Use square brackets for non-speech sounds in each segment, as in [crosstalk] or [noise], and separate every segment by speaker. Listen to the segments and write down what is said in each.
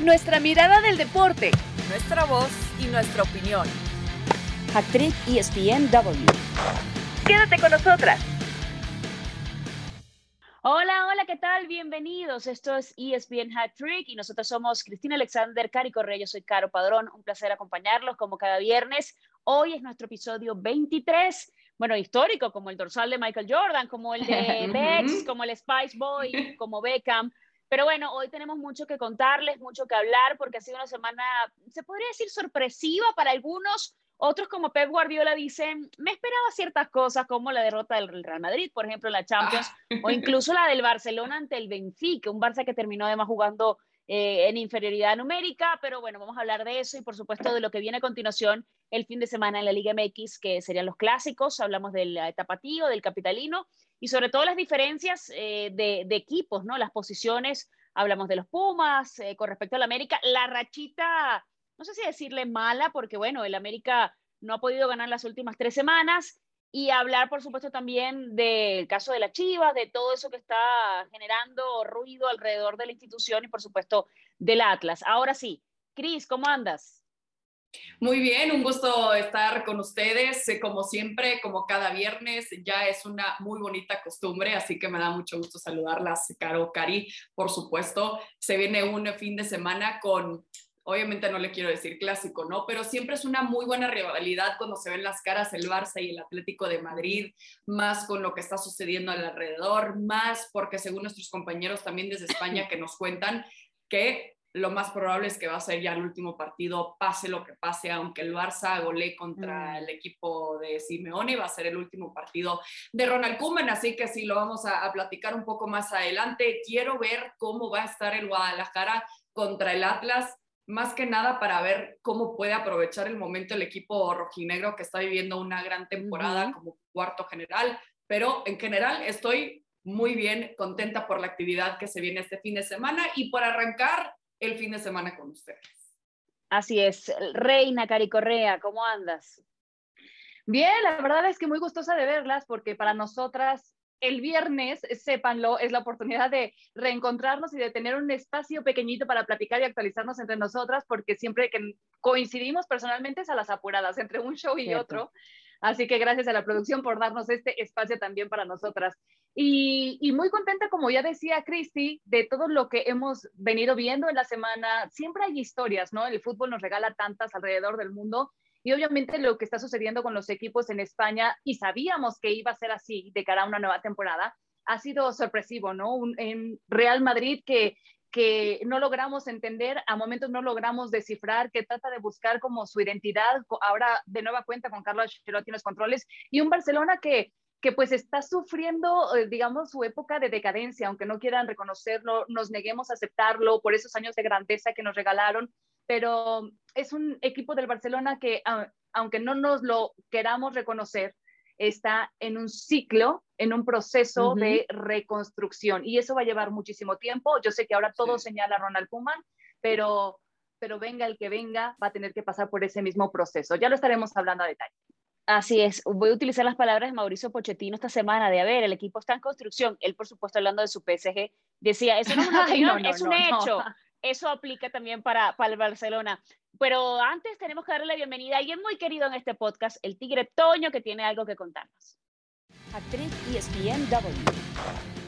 Speaker 1: nuestra mirada del deporte,
Speaker 2: nuestra voz y nuestra opinión.
Speaker 3: Actriz ESPNW.
Speaker 1: Quédate con nosotras.
Speaker 3: Hola, hola, ¿qué tal? Bienvenidos. Esto es ESPN Hat Trick y nosotros somos Cristina Alexander, Cari Correa, yo soy Caro Padrón. Un placer acompañarlos como cada viernes. Hoy es nuestro episodio 23, bueno, histórico, como el dorsal de Michael Jordan, como el de [laughs] Bex, como el Spice Boy, como Beckham. Pero bueno, hoy tenemos mucho que contarles, mucho que hablar, porque ha sido una semana, se podría decir, sorpresiva para algunos. Otros como Pep Guardiola dicen, me esperaba ciertas cosas como la derrota del Real Madrid, por ejemplo, en la Champions, ah. o incluso la del Barcelona ante el Benfica, un Barça que terminó además jugando eh, en inferioridad numérica, pero bueno, vamos a hablar de eso y por supuesto de lo que viene a continuación el fin de semana en la Liga MX, que serían los clásicos, hablamos del Tapatío, del Capitalino y sobre todo las diferencias eh, de, equipos, ¿no? Las posiciones, hablamos de los Pumas eh, con respecto al América, la rachita, no sé si decirle mala, porque bueno, el América no ha podido ganar las últimas tres semanas y hablar, por supuesto, también del caso de la Chivas, de todo eso que está generando ruido alrededor de la institución y, por supuesto, del Atlas. Ahora sí, Cris, ¿cómo andas?
Speaker 4: Muy bien, un gusto estar con ustedes. Eh, como siempre, como cada viernes, ya es una muy bonita costumbre, así que me da mucho gusto saludarlas, Caro, Cari, por supuesto. Se viene un fin de semana con obviamente no le quiero decir clásico, ¿no? Pero siempre es una muy buena rivalidad cuando se ven las caras el Barça y el Atlético de Madrid, más con lo que está sucediendo alrededor, más porque según nuestros compañeros también desde España que nos cuentan que lo más probable es que va a ser ya el último partido, pase lo que pase, aunque el Barça golee contra mm. el equipo de Simeone, va a ser el último partido de Ronald Koeman, así que sí, lo vamos a, a platicar un poco más adelante. Quiero ver cómo va a estar el Guadalajara contra el Atlas más que nada para ver cómo puede aprovechar el momento el equipo rojinegro que está viviendo una gran temporada como cuarto general, pero en general estoy muy bien, contenta por la actividad que se viene este fin de semana y por arrancar el fin de semana con ustedes.
Speaker 3: Así es, Reina Cari Correa, ¿cómo andas?
Speaker 5: Bien, la verdad es que muy gustosa de verlas porque para nosotras el viernes, sépanlo, es la oportunidad de reencontrarnos y de tener un espacio pequeñito para platicar y actualizarnos entre nosotras, porque siempre que coincidimos personalmente es a las apuradas entre un show y otro. Así que gracias a la producción por darnos este espacio también para nosotras. Y, muy contenta, como ya decía Cristi, de todo lo que hemos venido viendo en la semana. Siempre hay historias, ¿no? El fútbol nos regala tantas alrededor del mundo y obviamente lo que está sucediendo con los equipos en España, y sabíamos que iba a ser así de cara a una nueva temporada, ha sido sorpresivo, ¿no? en Real Madrid que, que no logramos entender, a momentos no logramos descifrar, que trata de buscar como su identidad, ahora de nueva cuenta con Carlos Ancelotti en los controles, y un Barcelona que, que pues está sufriendo, eh, digamos, su época de decadencia, aunque no quieran reconocerlo, nos neguemos a aceptarlo por esos años de grandeza que nos regalaron, pero es un equipo del Barcelona que, aunque no nos lo queramos reconocer, está en un ciclo, en un proceso de reconstrucción y eso va a llevar muchísimo tiempo. Yo sé que ahora todo señala a Ronald Koeman, pero, pero venga el que venga, va a tener que pasar por ese mismo proceso. Ya lo estaremos hablando a detalle.
Speaker 3: Así es, voy a utilizar las palabras de Mauricio Pochettino esta semana de, a ver, el equipo está en construcción, él por supuesto hablando de su PSG, decía, eso no es una [laughs] opinión, es un hecho, [laughs] eso aplica también para, para el Barcelona. Pero antes tenemos que darle la bienvenida a alguien muy querido en este podcast, el Tigre Toño, que tiene algo que contarnos. Actriz ESPNW.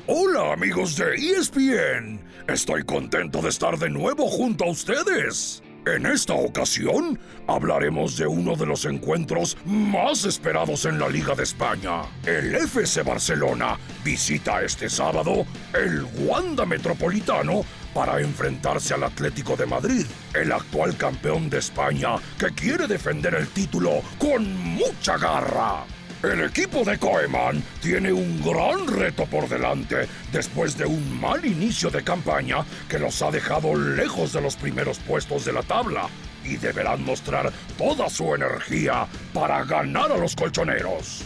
Speaker 6: Hola amigos de ESPN, estoy contento de estar de nuevo junto a ustedes. En esta ocasión hablaremos de uno de los encuentros más esperados en la Liga de España. El FC Barcelona visita este sábado el Wanda Metropolitano para enfrentarse al Atlético de Madrid, el actual campeón de España que quiere defender el título con mucha garra. El equipo de Koeman tiene un gran reto por delante después de un mal inicio de campaña que los ha dejado lejos de los primeros puestos de la tabla y deberán mostrar toda su energía para ganar a los colchoneros.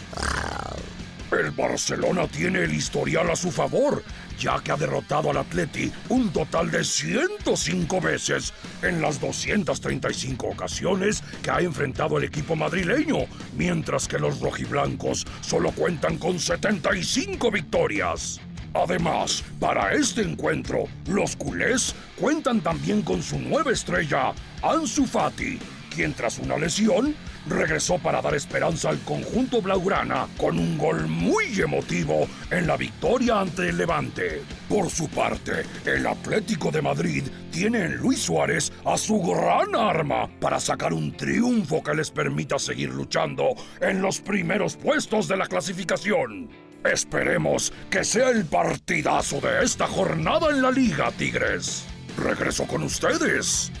Speaker 6: El Barcelona tiene el historial a su favor, ya que ha derrotado al Atleti un total de 105 veces en las 235 ocasiones que ha enfrentado el equipo madrileño, mientras que los rojiblancos solo cuentan con 75 victorias. Además, para este encuentro, los culés cuentan también con su nueva estrella, Ansu Fati, quien tras una lesión regresó para dar esperanza al conjunto blaugrana con un gol muy emotivo en la victoria ante el Levante. Por su parte, el Atlético de Madrid tiene en Luis Suárez a su gran arma para sacar un triunfo que les permita seguir luchando en los primeros puestos de la clasificación. Esperemos que sea el partidazo de esta jornada en la Liga, Tigres. Regreso con ustedes.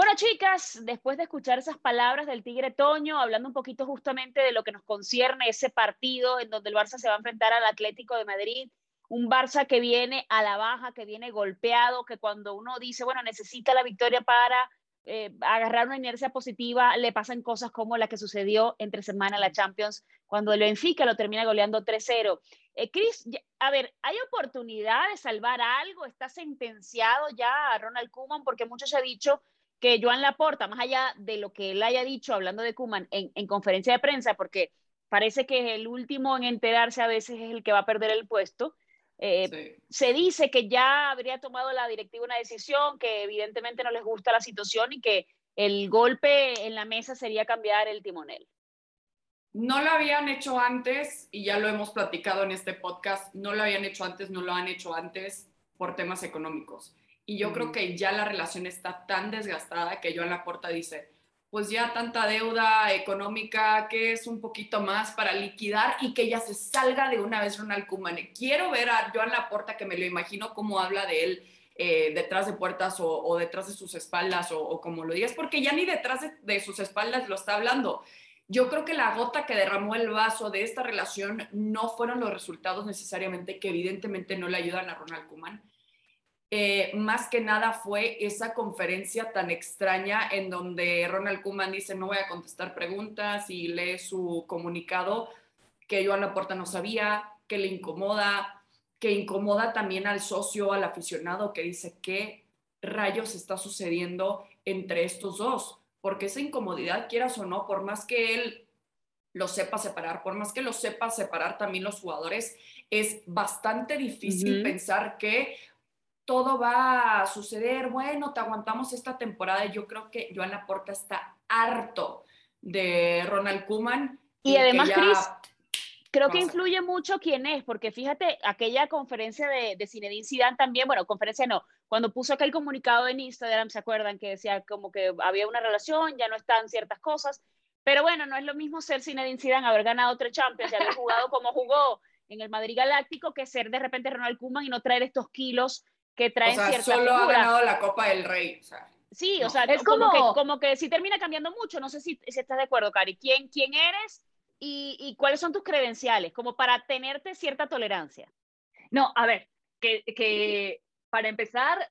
Speaker 3: Bueno, chicas, después de escuchar esas palabras del Tigre Toño, hablando un poquito justamente de lo que nos concierne ese partido en donde el Barça se va a enfrentar al Atlético de Madrid, un Barça que viene a la baja, que viene golpeado, que cuando uno dice, bueno, necesita la victoria para eh, agarrar una inercia positiva, le pasan cosas como la que sucedió entre semana en la Champions, cuando el Benfica lo termina goleando 3-0. Eh, Chris, a ver, ¿hay oportunidad de salvar algo? ¿Está sentenciado ya a Ronald Koeman? Porque muchos se ha dicho que Joan Laporta, más allá de lo que él haya dicho hablando de Kuman en, en, conferencia de prensa, porque parece que el último en enterarse a veces es el que va a perder el puesto, eh, se dice que ya habría tomado la directiva una decisión, que evidentemente no les gusta la situación y que el golpe en la mesa sería cambiar el timonel.
Speaker 4: No lo habían hecho antes y ya lo hemos platicado en este podcast, no lo habían hecho antes, no lo han hecho antes por temas económicos. Y yo creo que ya la relación está tan desgastada que Joan Laporta dice, pues ya tanta deuda económica que es un poquito más para liquidar y que ya se salga de una vez Ronald Koeman. Quiero ver a Joan Laporta, que me lo imagino cómo habla de él eh, detrás de puertas o, detrás de sus espaldas o, como lo digas, porque ya ni detrás de, de, sus espaldas lo está hablando. Yo creo que la gota que derramó el vaso de esta relación no fueron los resultados necesariamente que evidentemente no le ayudan a Ronald Koeman eh, más que nada fue esa conferencia tan extraña en donde Ronald Koeman dice no voy a contestar preguntas y lee su comunicado que Joan Laporta no sabía, que le incomoda, que incomoda también al socio, al aficionado que dice qué rayos está sucediendo entre estos dos, porque esa incomodidad, quieras o no, por más que él lo sepa separar, por más que lo sepa separar también los jugadores, es bastante difícil pensar que todo va a suceder, bueno, te aguantamos esta temporada. Yo creo que Joan Laporta está harto de Ronald Koeman.
Speaker 3: Y, además, Chris, creo que influye mucho quién es, porque fíjate, aquella conferencia de, de Zinedine Zidane también, bueno, conferencia no, cuando puso aquel comunicado en Instagram, ¿se acuerdan? Que decía como que había una relación, ya no están ciertas cosas, pero bueno, no es lo mismo ser Zinedine Zidane, haber ganado tres Champions y haber jugado como jugó en el Madrid Galáctico, que ser de repente Ronald Koeman y no traer estos kilos que traen
Speaker 4: o sea, solo ha ganado la Copa del Rey.
Speaker 3: sí, o sea, es como, que, como que sí termina cambiando mucho. No sé si, si estás de acuerdo, Cari. ¿Quién, quién eres y, y, cuáles son tus credenciales? Como para tenerte cierta tolerancia.
Speaker 5: No, a ver, que, que para empezar,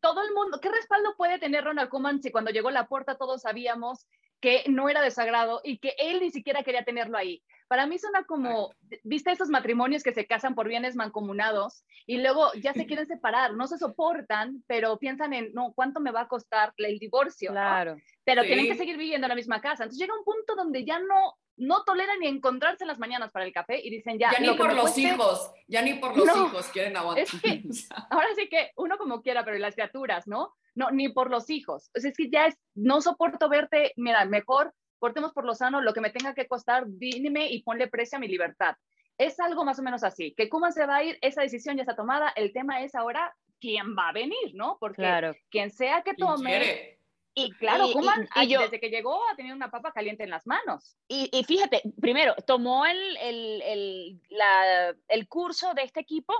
Speaker 5: todo el mundo, ¿qué respaldo puede tener Ronald Koeman si cuando llegó a la puerta todos sabíamos que no era desagrado y que él ni siquiera quería tenerlo ahí? Para mí suena como, viste esos matrimonios que se casan por bienes mancomunados y luego ya se quieren separar, no se soportan, pero piensan en, no, ¿cuánto me va a costar el divorcio?
Speaker 3: Claro.
Speaker 5: Pero tienen que seguir viviendo en la misma casa. Entonces llega un punto donde ya no, no toleran ni encontrarse en las mañanas para el café y dicen ya.
Speaker 4: Ya ni por los hijos, ya ni por los hijos quieren aguantar.
Speaker 5: Es que, [laughs] ahora sí que uno como quiera, pero las criaturas, ¿no? No, ni por los hijos. O sea, es que ya es, no soporto verte, mira, mejor cortemos por lo sano, lo que me tenga que costar, dime y ponle precio a mi libertad. Es algo más o menos así, que Kuma se va a ir, esa decisión ya está tomada, el tema es ahora quién va a venir, ¿no? Porque quien sea que tome... Y claro, Kuman desde que llegó ha tenido una papa caliente en las manos.
Speaker 3: Y, y fíjate, primero, tomó el, el, el, la, el, curso de este equipo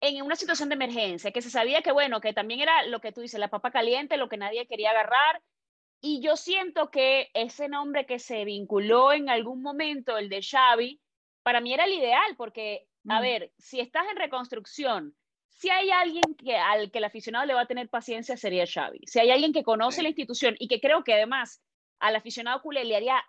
Speaker 3: en una situación de emergencia, que se sabía que, bueno, que también era lo que tú dices, la papa caliente, lo que nadie quería agarrar, y yo siento que ese nombre que se vinculó en algún momento, el de Xavi, para mí era el ideal, porque, a mm. ver, si estás en reconstrucción, si hay alguien que, al que el aficionado le va a tener paciencia, sería Xavi. Si hay alguien que conoce la institución y que creo que además al aficionado culé le haría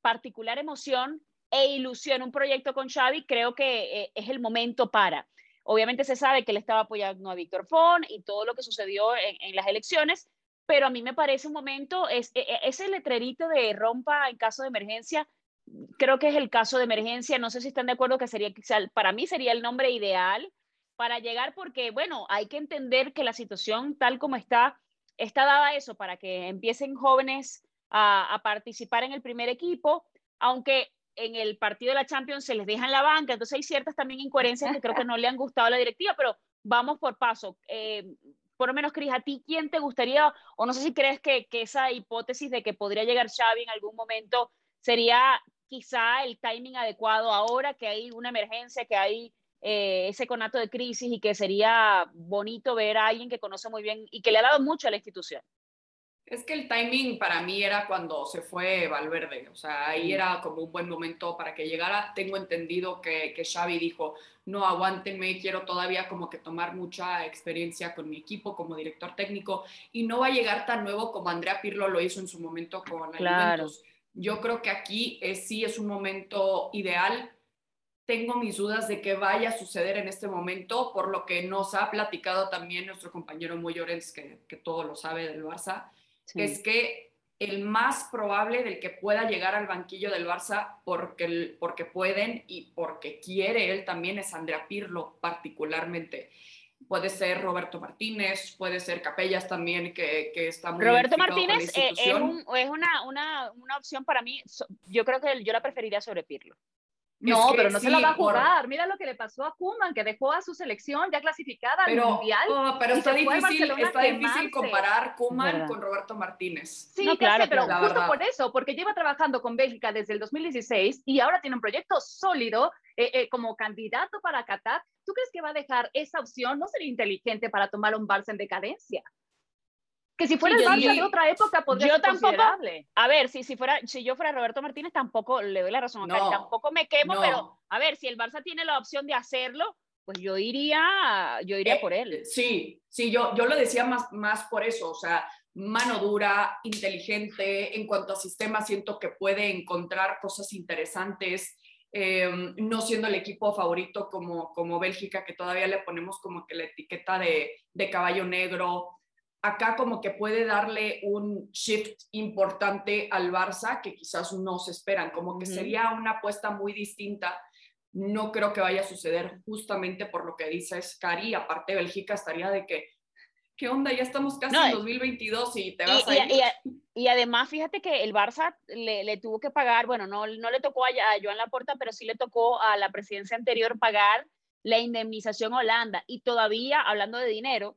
Speaker 3: particular emoción e ilusión un proyecto con Xavi, creo que eh, es el momento para. Obviamente se sabe que él estaba apoyando a Víctor Font y todo lo que sucedió en, en las elecciones, pero a mí me parece un momento, es, e, e, ese letrerito de rompa en caso de emergencia, creo que es el caso de emergencia. No sé si están de acuerdo que sería, para mí sería el nombre ideal para llegar porque, bueno, hay que entender que la situación tal como está, está dada eso, para que empiecen jóvenes a, participar en el primer equipo, aunque en el partido de la Champions se les deja en la banca, entonces hay ciertas también incoherencias que creo que no le han gustado a la directiva, pero vamos por paso. Eh, por lo menos, Cris, ¿a ti quién te gustaría, o no sé si crees que, que, esa hipótesis de que podría llegar Xavi en algún momento sería quizá el timing adecuado ahora que hay una emergencia, que hay eh, ese conato de crisis y que sería bonito ver a alguien que conoce muy bien y que le ha dado mucho a la institución.
Speaker 4: Es que el timing para mí era cuando se fue Valverde, o sea, ahí era como un buen momento para que llegara. Tengo entendido que, que Xavi dijo, no, aguántenme, quiero todavía como que tomar mucha experiencia con mi equipo como director técnico y no va a llegar tan nuevo como Andrea Pirlo lo hizo en su momento con la claro. Yo creo que aquí sí es un momento ideal. Tengo mis dudas de qué vaya a suceder en este momento, por lo que nos ha platicado también nuestro compañero Muy Llorens, que, que, todo lo sabe del Barça, es que el más probable del que pueda llegar al banquillo del Barça porque, porque pueden y porque quiere él también es Andrea Pirlo particularmente. Puede ser Roberto Martínez, puede ser Capellas también, que, que está muy
Speaker 3: Roberto Martínez eh, es, es una, una, una opción para mí, yo creo que yo la preferiría sobre Pirlo.
Speaker 5: No, pero no se la va a jugar. Mira lo que le pasó a Kuman, que dejó a su selección ya clasificada al Mundial.
Speaker 4: Oh, pero está difícil, está difícil comparar Kuman con Roberto Martínez.
Speaker 5: Sí, claro, pero justo por eso, porque lleva trabajando con Bélgica desde el 2016 y ahora tiene un proyecto sólido eh, eh, como candidato para Qatar. ¿Tú crees que va a dejar esa opción? ¿No sería inteligente para tomar un Barça en decadencia? Que si fuera el Barça de otra época podría
Speaker 3: yo tampoco, A ver, si, si, fuera, si yo fuera Roberto Martínez, tampoco le doy la razón a tampoco me quemo, pero a ver, si el Barça tiene la opción de hacerlo, pues yo iría, yo iría
Speaker 4: eh,
Speaker 3: por él.
Speaker 4: Sí, sí, yo, yo lo decía más, más por eso, o sea, mano dura, inteligente, en cuanto a sistemas, siento que puede encontrar cosas interesantes. Em, no siendo el equipo favorito como, como Bélgica, que todavía le ponemos como que la etiqueta de, de caballo negro, acá como que puede darle un shift importante al Barça que quizás no se esperan, como que sería una apuesta muy distinta. No creo que vaya a suceder justamente por lo que dice Scary, aparte Bélgica estaría de que, ¿qué onda? Ya estamos casi en 2022 y te vas a ir.
Speaker 3: Y, además, fíjate que el Barça le, tuvo que pagar, bueno, no, no le tocó a, a Joan Laporta, pero sí le tocó a la presidencia anterior pagar la indemnización a Holanda. Y todavía, hablando de dinero,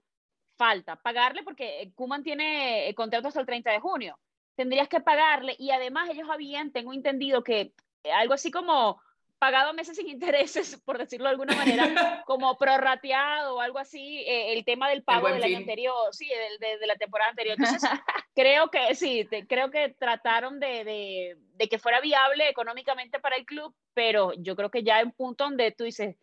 Speaker 3: falta pagarle porque Kuman tiene contrato hasta el 30 de junio. Tendrías que pagarle y además ellos habían, tengo entendido que eh, algo así como pagado meses sin [laughs] intereses, por decirlo de alguna manera, [laughs] como prorrateado o algo así, eh, el tema del pago del año anterior, sí, de, de, la temporada anterior. [laughs] Entonces, creo que sí, creo que trataron de, de, de, que fuera viable económicamente para el club, pero yo creo que ya en un punto donde tú dices,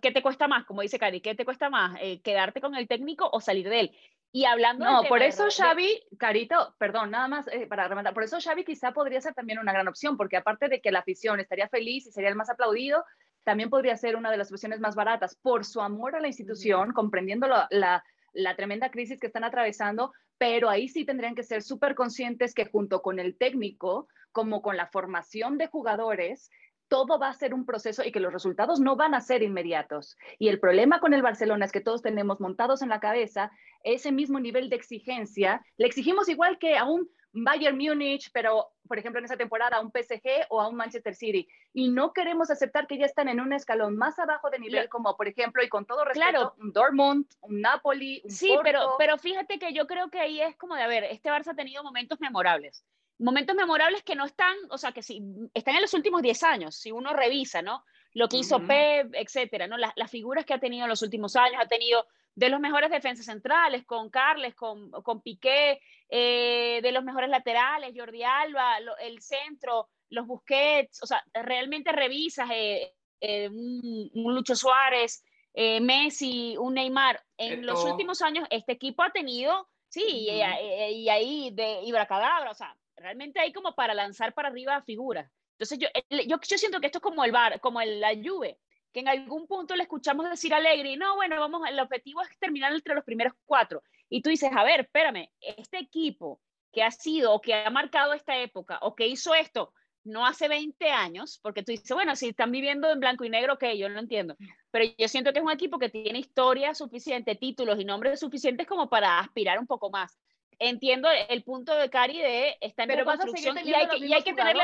Speaker 3: ¿Qué te cuesta más? Como dice Cari, ¿qué te cuesta más? Eh, ¿Quedarte con el técnico o salir de él? Y hablando
Speaker 5: No, por eso Xavi, Carito, perdón, nada más eh, para rematar, por eso Xavi quizá podría ser también una gran opción, porque aparte de que la afición estaría feliz y sería el más aplaudido, también podría ser una de las opciones más baratas por su amor a la institución, comprendiendo la, la tremenda crisis que están atravesando, pero ahí sí tendrían que ser súper conscientes que junto con el técnico, como con la formación de jugadores, todo va a ser un proceso y que los resultados no van a ser inmediatos. Y el problema con el Barcelona es que todos tenemos montados en la cabeza ese mismo nivel de exigencia. Le exigimos igual que a un Bayern Múnich, pero por ejemplo en esa temporada a un PSG o a un Manchester City. Y no queremos aceptar que ya están en un escalón más abajo de nivel, como por ejemplo, y con todo respeto, un Dortmund, un Napoli, un
Speaker 3: Sí, pero, pero fíjate que yo creo que ahí es como de, a ver, este Barça ha tenido momentos memorables momentos memorables que no están, o sea, que sí, están en los últimos 10 años, si uno revisa, ¿no? Lo que hizo Pep, etcétera, ¿no? Las, las, figuras que ha tenido en los últimos años, ha tenido de los mejores defensas centrales, con Carles, con, con Piqué, eh, de los mejores laterales, Jordi Alba, el centro, los Busquets, o sea, realmente revisas eh, eh, un, Lucho Suárez, Messi, un Neymar. En los últimos años, este equipo ha tenido, sí, y, y, ahí de Ibracadabra, o sea, realmente hay como para lanzar para arriba figuras. Entonces yo, yo, yo siento que esto es como el bar, como el, la Juve, que en algún punto le escuchamos decir a Alegri, no, bueno, vamos, el objetivo es terminar entre los primeros cuatro. Y tú dices, a ver, espérame, este equipo que ha sido o que ha marcado esta época o que hizo esto, no hace 20 años, porque tú dices, bueno, si están viviendo en blanco y negro, ok, yo lo entiendo, pero yo siento que es un equipo que tiene historia suficiente, títulos y nombres suficientes como para aspirar un poco más entiendo el punto de Cari de estar en reconstrucción y hay, que, y hay que tenerle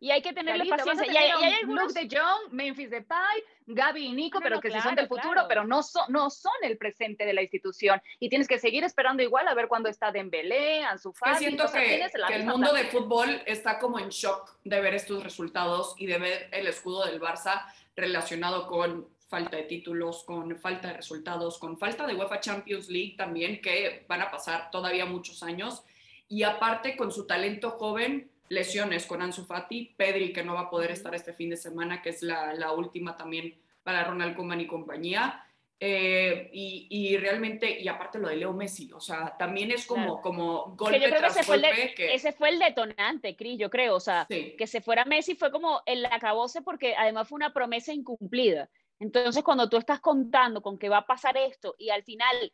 Speaker 3: y hay que tenerle paciencia. Y hay, y hay
Speaker 5: algunos... Luke de Jong, Memphis Depay, Gaby y Nico, pero que sí son del futuro, pero no son, no son el presente de la institución. Y tienes que seguir esperando igual a ver cuándo está Dembélé, Ansu Fati.
Speaker 4: siento que, que el mundo del fútbol está como en shock de ver estos resultados y de ver el escudo del Barça relacionado con falta de títulos, con falta de resultados, con falta de UEFA Champions League también, que van a pasar todavía muchos años. Y aparte con su talento joven, lesiones con Ansu Fati, Pedri que no va a poder estar este fin de semana, que es la, la última también para Ronald Koeman y compañía. Eh, y, y, realmente, y aparte lo de Leo Messi, o sea, también es como, como golpe que tras
Speaker 3: ese
Speaker 4: golpe.
Speaker 3: Fue el
Speaker 4: que...
Speaker 3: Ese fue el detonante, Cris, yo creo, o sea,
Speaker 4: Sí.
Speaker 3: que se fuera Messi fue como el acabose porque además fue una promesa incumplida. Entonces, cuando tú estás contando con que va a pasar esto y al final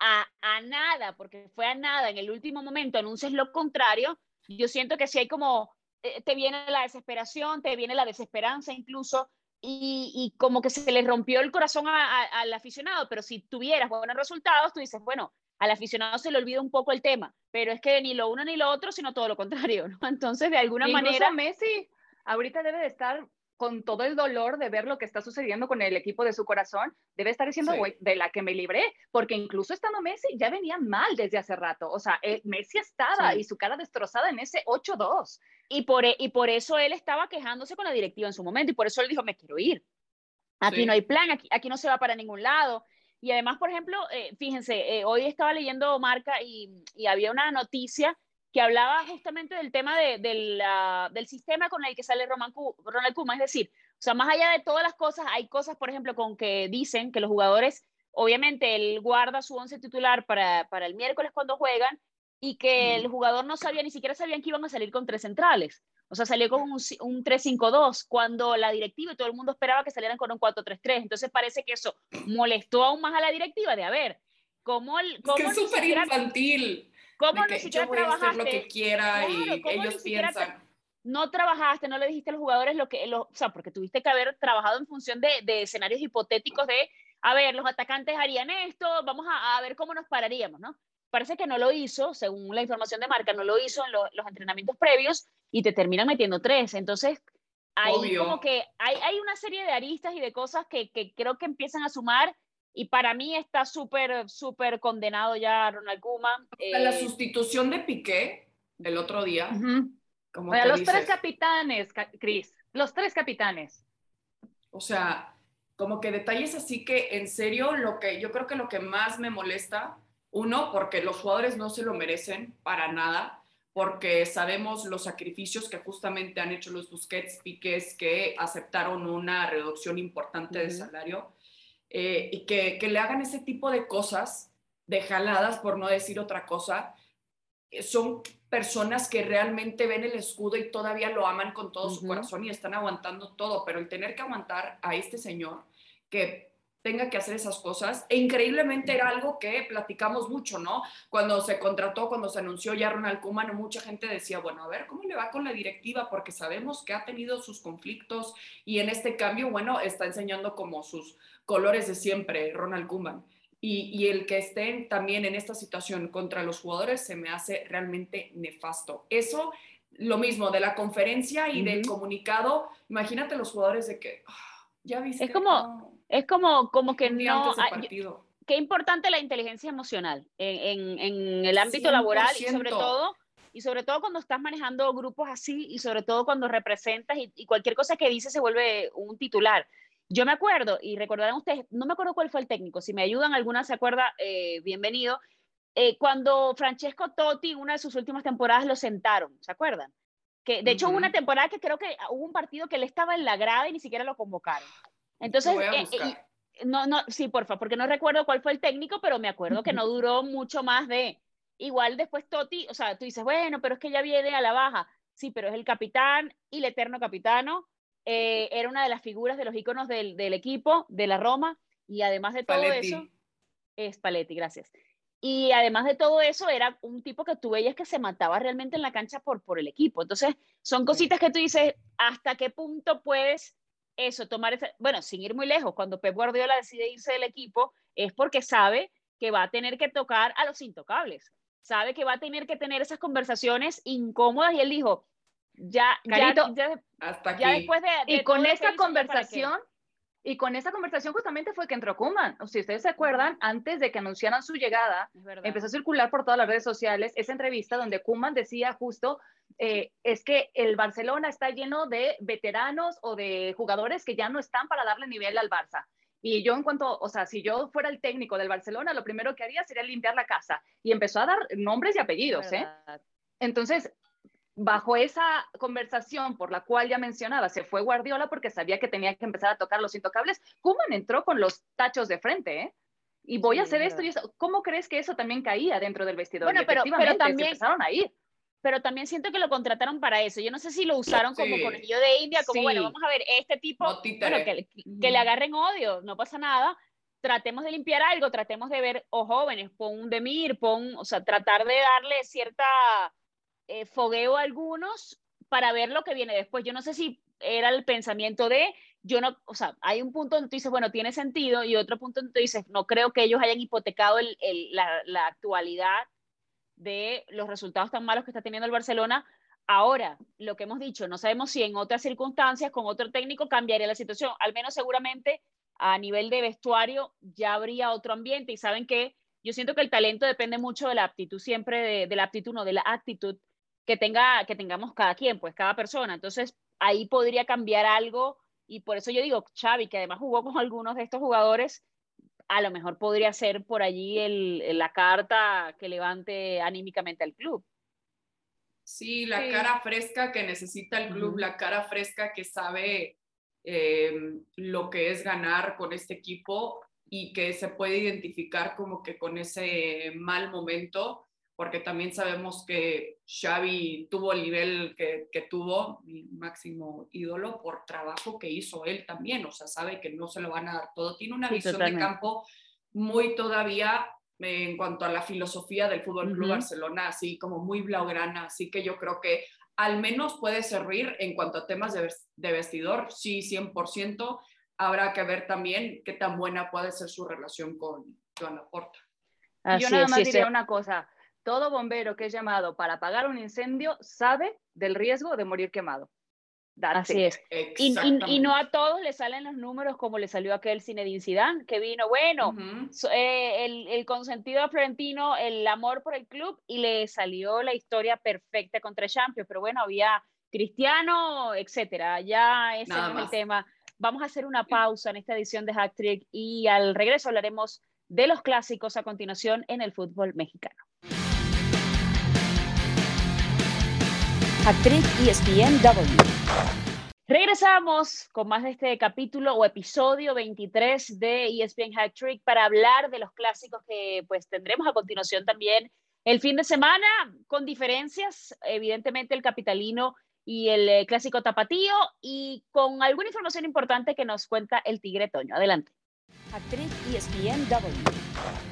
Speaker 3: a, a nada, porque fue a nada, en el último momento anuncias lo contrario, yo siento que si hay como, eh, te viene la desesperación, te viene la desesperanza incluso, y, y como que se le rompió el corazón a- a- al aficionado, pero si tuvieras buenos resultados, tú dices, bueno, al aficionado se le olvida un poco el tema, pero es que ni lo uno ni lo otro, sino todo lo contrario, ¿no? [laughs] Entonces, de alguna
Speaker 5: Incluso
Speaker 3: manera...
Speaker 5: Messi ahorita debe de estar con todo el dolor de ver lo que está sucediendo con el equipo de su corazón, debe estar diciendo,
Speaker 4: Sí.
Speaker 5: güey, de la que me libré, porque incluso estando Messi ya venía mal desde hace rato, o sea, eh, Messi estaba
Speaker 3: Sí.
Speaker 5: y su cara destrozada en ese 8-2.
Speaker 3: Y por, y por eso él estaba quejándose con la directiva en su momento y por eso él dijo, me quiero ir. Aquí
Speaker 4: Sí.
Speaker 3: no hay plan, aquí, aquí no se va para ningún lado. Y además, por ejemplo, eh, fíjense, eh, hoy estaba leyendo Marca y, y había una noticia que hablaba justamente del tema de- del, ah, del sistema con el que sale Roman Ku- Ronald Koeman. Es decir, o sea, más allá de todas las cosas, hay cosas, por ejemplo, con que dicen que los jugadores, obviamente, él guarda su once titular para, para el miércoles cuando juegan y que el jugador no sabía, ni siquiera sabían que iban a salir con tres centrales. O sea, salió con un, un 3-5-2 cuando la directiva y todo el mundo esperaba que salieran con un 4-3-3. Entonces parece que eso molestó aún más a la directiva de, a ver, ¿cómo, el,
Speaker 4: Es
Speaker 3: cómo
Speaker 4: que es súper
Speaker 3: siquiera-
Speaker 4: infantil.
Speaker 3: Cómo ni siquiera
Speaker 4: yo voy a hacer lo que
Speaker 3: trabajaste?
Speaker 4: quiera y
Speaker 3: Claro, ¿cómo ni
Speaker 4: ellos piensan.
Speaker 3: no trabajaste, no le dijiste a los jugadores lo que, lo, o sea, porque tuviste que haber trabajado en función de, de escenarios hipotéticos de, a ver, los atacantes harían esto, vamos a, a ver cómo nos pararíamos, ¿no? Parece que no lo hizo, según la información de marca, no lo hizo en lo- los entrenamientos previos y te terminan metiendo tres. Entonces, ahí
Speaker 4: Obvio.
Speaker 3: como que hay, hay una serie de aristas y de cosas que, que creo que empiezan a sumar y para mí está súper, súper condenado ya Ronald Koeman.
Speaker 4: Hasta la
Speaker 3: Eh,
Speaker 4: sustitución de Piqué el otro día, como
Speaker 5: Oiga,
Speaker 4: que
Speaker 5: los tres capitanes, Ca- Cris, los tres capitanes.
Speaker 4: o sea, como que detalles así que en serio lo que yo creo que lo que más me molesta, uno, porque los jugadores no se lo merecen para nada, porque sabemos los sacrificios que justamente han hecho los Busquets, Piqués, que aceptaron una reducción importante de salario, eh, y que, que le hagan ese tipo de cosas, de jaladas, por no decir otra cosa, eh, son personas que realmente ven el escudo y todavía lo aman con todo su corazón y están aguantando todo, pero el tener que aguantar a este señor que tenga que hacer esas cosas, e increíblemente era algo que platicamos mucho, ¿no? Cuando se contrató, cuando se anunció ya Ronald Koeman, mucha gente decía, bueno, a ver, ¿cómo le va con la directiva? Porque sabemos que ha tenido sus conflictos y en este cambio, bueno, está enseñando como sus colores de siempre, Ronald Koeman. Y, y, el que estén también en esta situación contra los jugadores se me hace realmente nefasto. Eso, lo mismo de la conferencia y uh -huh. del comunicado, imagínate los jugadores de que, oh, ya viste.
Speaker 3: Es como, es como, como que no...
Speaker 4: Partido.
Speaker 3: Qué importante la inteligencia emocional en, en, en el ámbito 100%. laboral y sobre todo y sobre todo cuando estás manejando grupos así y sobre todo cuando representas y, y cualquier cosa que dices se vuelve un titular. Yo me acuerdo, y recordarán ustedes, no me acuerdo cuál fue el técnico, si me ayudan, alguna se acuerda, eh, bienvenido, eh, cuando Francesco Totti, una de sus últimas temporadas, lo sentaron, ¿se acuerdan? Que, de uh -huh. hecho, hubo una temporada que creo que hubo un partido que él estaba en la grada y ni siquiera lo convocaron. Entonces,
Speaker 4: eh,
Speaker 3: no, no, sí, porfa, porque no recuerdo cuál fue el técnico, pero me acuerdo que no duró mucho más de, igual después Totti, o sea, tú dices, bueno, pero es que ya viene a la baja, sí, pero es el capitán y el eterno capitano, eh, era una de las figuras de los íconos del, del, equipo, de la Roma, y además de todo
Speaker 4: Paletti.
Speaker 3: eso, es Paletti, gracias. Y además de todo eso, era un tipo que tú veías que se mataba realmente en la cancha por, por el equipo. Entonces, son cositas que tú dices, ¿hasta qué punto puedes eso, tomar ese, bueno, sin ir muy lejos, cuando Pep Guardiola decide irse del equipo, es porque sabe que va a tener que tocar a los intocables, sabe que va a tener que tener esas conversaciones incómodas y él dijo, ya, ya, ya,
Speaker 4: hasta
Speaker 3: ya después de...
Speaker 5: y con esa conversación y con esa conversación justamente fue que entró Kuman. Si ustedes se acuerdan, antes de que anunciaran su llegada, empezó a circular por todas las redes sociales esa entrevista donde Kuman decía justo, eh, es que el Barcelona está lleno de veteranos o de jugadores que ya no están para darle nivel al Barça. Y yo en cuanto, o sea, si yo fuera el técnico del Barcelona, lo primero que haría sería limpiar la casa. Y empezó a dar nombres y apellidos, ¿eh? Entonces, bajo esa conversación por la cual ya mencionaba, se fue Guardiola porque sabía que tenía que empezar a tocar los intocables. Kuman entró con los tachos de frente, ¿eh? Y voy a hacer esto y eso. ¿Cómo crees que eso también caía dentro del vestidor?
Speaker 3: Bueno, pero, pero también empezaron a ir. Pero también siento que lo contrataron para eso. Yo no sé si lo usaron como con el de India, como bueno, vamos a ver, este tipo, bueno, que, que le agarren odio, no pasa nada, tratemos de limpiar algo, tratemos de ver, o jóvenes, pon un Demir, pon, o sea, tratar de darle cierta eh, fogueo algunos para ver lo que viene después. Yo no sé si era el pensamiento de, yo no, o sea, hay un punto donde tú dices, bueno, tiene sentido, y otro punto donde tú dices, no creo que ellos hayan hipotecado la, actualidad de los resultados tan malos que está teniendo el Barcelona. Ahora, lo que hemos dicho, no sabemos si en otras circunstancias, con otro técnico, cambiaría la situación. Al menos seguramente a nivel de vestuario ya habría otro ambiente y saben que yo siento que el talento depende mucho de la aptitud siempre, de, de la aptitud, no, de la actitud que, tenga, que tengamos cada quien, pues cada persona. Entonces, ahí podría cambiar algo y por eso yo digo, Xavi, que además jugó con [laughs] algunos de estos jugadores, a lo mejor podría ser por allí el, la carta que levante anímicamente al club.
Speaker 4: Sí, la cara fresca que necesita el club, la cara fresca que sabe eh, lo que es ganar con este equipo y que se puede identificar como que con ese mal momento porque también sabemos que Xavi tuvo el nivel que, que, tuvo, mi máximo ídolo, por trabajo que hizo él también, o sea, sabe que no se lo van a dar todo. Tiene una visión de campo muy todavía en cuanto a la filosofía del Fútbol Club Barcelona, así como muy blaugrana, así que yo creo que al menos puede servir en cuanto a temas de, de vestidor, sí, 100%. Habrá que ver también qué tan buena puede ser su relación con Joan Laporta.
Speaker 5: Yo nada más diría una cosa, todo bombero que es llamado para apagar un incendio sabe del riesgo de morir quemado.
Speaker 3: Así es. Y, y, no a todos le salen los números como le salió aquel Zinedine Zidane, que vino, bueno, eh, el, el, consentido Florentino, el amor por el club, y le salió la historia perfecta contra Champions, pero bueno, había Cristiano, etcétera. Ya ese es el tema. Vamos a hacer una pausa en esta edición de Hack Trick y al regreso hablaremos de los clásicos a continuación en el fútbol mexicano. Actriz ESPNW. Regresamos con más de este capítulo o episodio 23 de ESPN Hat Trick para hablar de los clásicos que pues tendremos a continuación también el fin de semana, con diferencias, evidentemente el capitalino y el eh, clásico tapatío y con alguna información importante que nos cuenta el Tigre Toño. Adelante. Actriz ESPNW.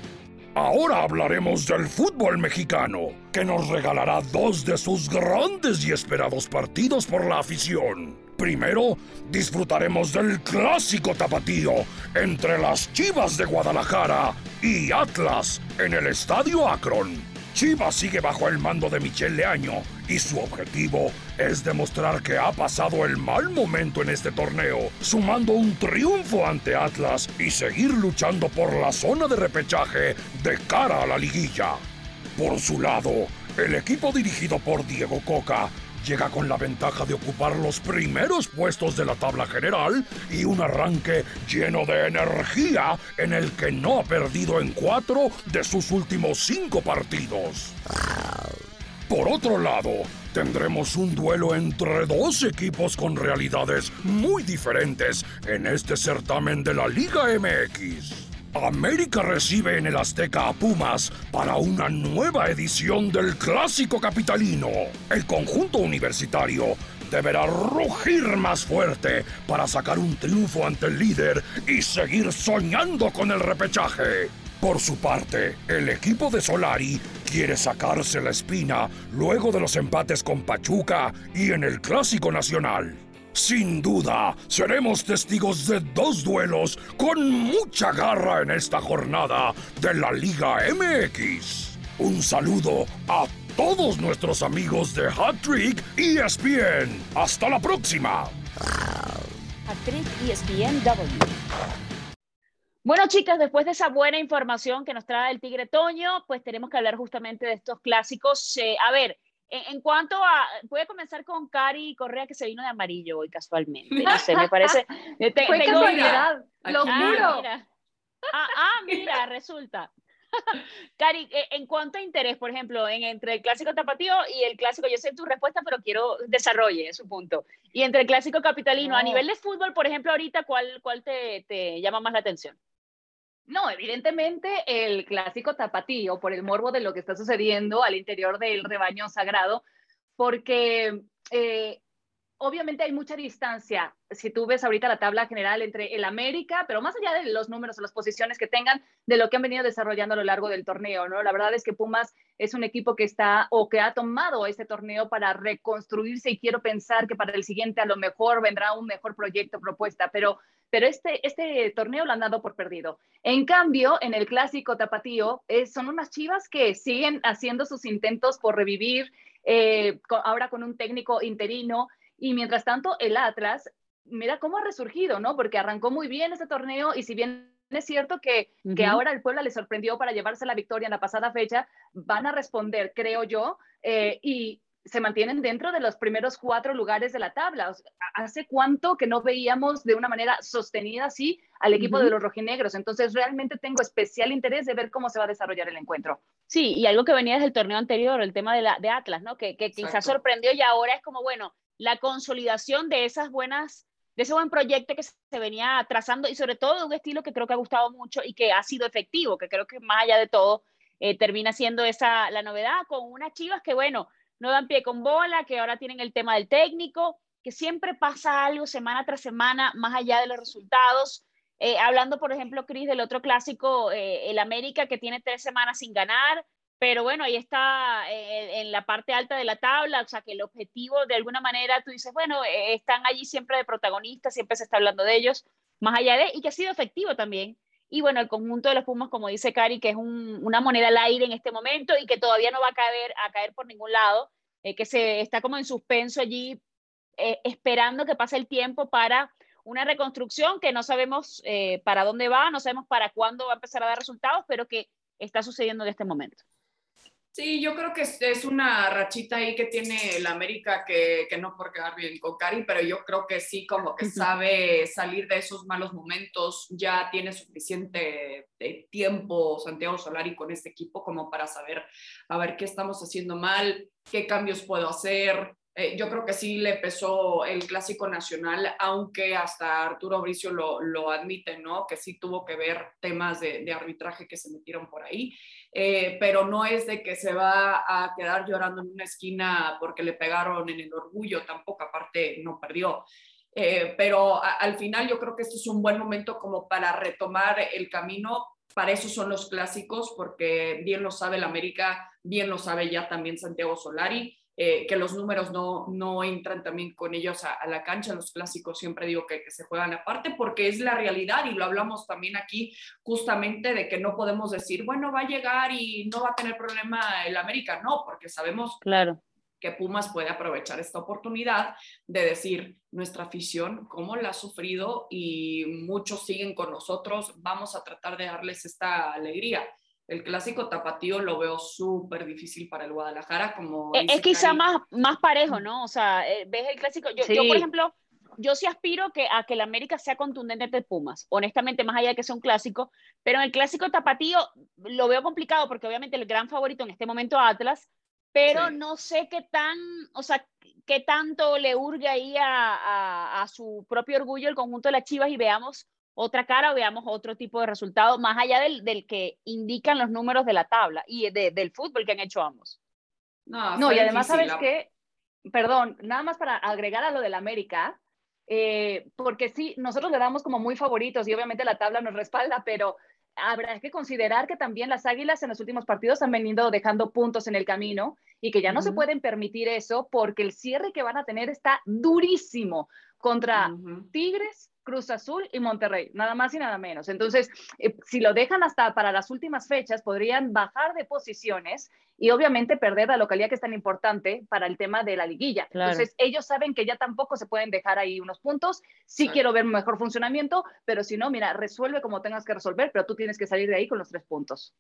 Speaker 6: Ahora hablaremos del fútbol mexicano, que nos regalará dos de sus grandes y esperados partidos por la afición. Primero, disfrutaremos del clásico tapatío entre las Chivas de Guadalajara y Atlas en el Estadio Akron. Chivas sigue bajo el mando de Michel Leaño y su objetivo es demostrar que ha pasado el mal momento en este torneo, sumando un triunfo ante Atlas y seguir luchando por la zona de repechaje de cara a la liguilla. Por su lado, el equipo dirigido por Diego Coca llega con la ventaja de ocupar los primeros puestos de la tabla general y un arranque lleno de energía en el que no ha perdido en cuatro de sus últimos cinco partidos. Por otro lado, tendremos un duelo entre dos equipos con realidades muy diferentes en este certamen de la Liga MX. América recibe en el Azteca a Pumas para una nueva edición del Clásico Capitalino. El conjunto universitario deberá rugir más fuerte para sacar un triunfo ante el líder y seguir soñando con el repechaje. Por su parte, el equipo de Solari quiere sacarse la espina luego de los empates con Pachuca y en el Clásico Nacional. Sin duda, seremos testigos de dos duelos con mucha garra en esta jornada de la Liga MX. Un saludo a todos nuestros amigos de Hat Trick ESPN. Hasta la próxima.
Speaker 3: Hat-Trick ESPN W. Bueno, chicas, después de esa buena información que nos trae el Tigre Toño, pues tenemos que hablar justamente de estos clásicos. Eh, a ver, en, cuanto a, voy a comenzar con Cari Correa que se vino de amarillo hoy casualmente. No sé, me parece. [laughs]
Speaker 5: Fue casualidad, lo
Speaker 3: ah,
Speaker 5: juro.
Speaker 3: Mira. Ah, ah, mira, [laughs] resulta. [laughs] Cari, eh, en cuanto a interés, por ejemplo, en, entre el clásico tapatío y el clásico, yo sé tu respuesta, pero quiero desarrolle su punto. Y entre el clásico capitalino, a nivel de fútbol, por ejemplo, ahorita, ¿cuál, cuál te, te llama más la atención?
Speaker 5: No, evidentemente el clásico tapatío, por el morbo de lo que está sucediendo al interior del rebaño sagrado, porque eh, obviamente hay mucha distancia, si tú ves ahorita la tabla general entre el América, pero más allá de los números o las posiciones que tengan, de lo que han venido desarrollando a lo largo del torneo, ¿no? La verdad es que Pumas es un equipo que está o que ha tomado este torneo para reconstruirse y quiero pensar que para el siguiente a lo mejor vendrá un mejor proyecto, propuesta, pero, pero este, este torneo lo han dado por perdido. En cambio, en el clásico tapatío, eh, son unas chivas que siguen haciendo sus intentos por revivir, eh, ahora con un técnico interino, y mientras tanto, el Atlas, mira cómo ha resurgido, ¿no? Porque arrancó muy bien ese torneo y si bien es cierto que, que ahora el Puebla le sorprendió para llevarse la victoria en la pasada fecha, van a responder, creo yo, eh, y se mantienen dentro de los primeros cuatro lugares de la tabla. ¿Hace cuánto que no veíamos de una manera sostenida así al equipo de los rojinegros? Entonces, realmente tengo especial interés de ver cómo se va a desarrollar el encuentro.
Speaker 3: Sí, y algo que venía desde el torneo anterior, el tema de, la, de Atlas, ¿no? Que, que quizás sorprendió y ahora es como, bueno, la consolidación de esas buenas, de ese buen proyecto que se venía trazando y sobre todo de un estilo que creo que ha gustado mucho y que ha sido efectivo, que creo que más allá de todo eh, termina siendo esa la novedad con unas chivas que bueno, no dan pie con bola, que ahora tienen el tema del técnico, que siempre pasa algo semana tras semana más allá de los resultados. Eh, hablando, por ejemplo, Cris, del otro clásico, eh, el América, que tiene tres semanas sin ganar, pero bueno, ahí está eh, en la parte alta de la tabla, o sea que el objetivo de alguna manera tú dices, bueno, eh, están allí siempre de protagonistas, siempre se está hablando de ellos, más allá de, y que ha sido efectivo también. Y bueno, el conjunto de los Pumas, como dice Cari, que es una moneda al aire en este momento y que todavía no va a caer, a caer por ningún lado, eh, que se está como en suspenso allí, esperando que pase el tiempo para una reconstrucción que no sabemos para dónde va, no sabemos para cuándo va a empezar a dar resultados, pero que está sucediendo en este momento.
Speaker 4: Sí, yo creo que es, una rachita ahí que tiene el América que, que, no por quedar bien con Cari, pero yo creo que sí, como que sabe salir de esos malos momentos, ya tiene suficiente eh, tiempo Santiago Solari con este equipo como para saber a ver qué estamos haciendo mal, qué cambios puedo hacer, eh, yo creo que sí le pesó el clásico nacional, aunque hasta Arturo Bricio lo, lo admite, ¿no? Que sí tuvo que ver temas de, de arbitraje que se metieron por ahí, eh, pero no es de que se va a quedar llorando en una esquina porque le pegaron en el orgullo, tampoco, aparte no perdió. Eh, pero al final yo creo que este es un buen momento como para retomar el camino. Para eso son los clásicos, porque bien lo sabe el América, bien lo sabe ya también Santiago Solari. Eh, que los números no, no entran también con ellos a, la cancha. Los clásicos siempre digo que, se juegan aparte porque es la realidad y lo hablamos también aquí justamente de que no podemos decir, bueno, va a llegar y no va a tener problema el América. No, porque sabemos
Speaker 3: claro.
Speaker 4: que Pumas puede aprovechar esta oportunidad de decir nuestra afición, cómo la ha sufrido y muchos siguen con nosotros, vamos a tratar de darles esta alegría el clásico tapatío lo veo súper difícil para el Guadalajara. Como
Speaker 3: e, es, quizá más, más parejo, ¿no? O sea, eh, ves el clásico. Yo, yo, por ejemplo, yo sí aspiro que, a que el América sea contundente de Pumas, honestamente, más allá de que sea un clásico, pero en el clásico tapatío lo veo complicado porque obviamente el gran favorito en este momento Atlas, pero no sé qué tan, o sea, qué tanto le urge ahí a, a, a, su propio orgullo el conjunto de las Chivas y veamos otra cara o veamos otro tipo de resultado, más allá del, del que indican los números de la tabla y del fútbol que han hecho ambos.
Speaker 5: No, y además, ¿sabes qué? Perdón, nada más para agregar a lo del América, eh, porque sí, nosotros le damos como muy favoritos y obviamente la tabla nos respalda, pero habrá que considerar que también las Águilas en los últimos partidos han venido dejando puntos en el camino y que ya no se pueden permitir eso porque el cierre que van a tener está durísimo contra Tigres, Cruz Azul y Monterrey, nada más y nada menos. Entonces, eh, si lo dejan hasta para las últimas fechas, podrían bajar de posiciones y obviamente perder la localidad que es tan importante para el tema de la liguilla. Entonces, ellos saben que ya tampoco se pueden dejar ahí unos puntos. Sí quiero ver mejor funcionamiento, pero si no, mira, resuelve como tengas que resolver, pero tú tienes que salir de ahí con los tres puntos.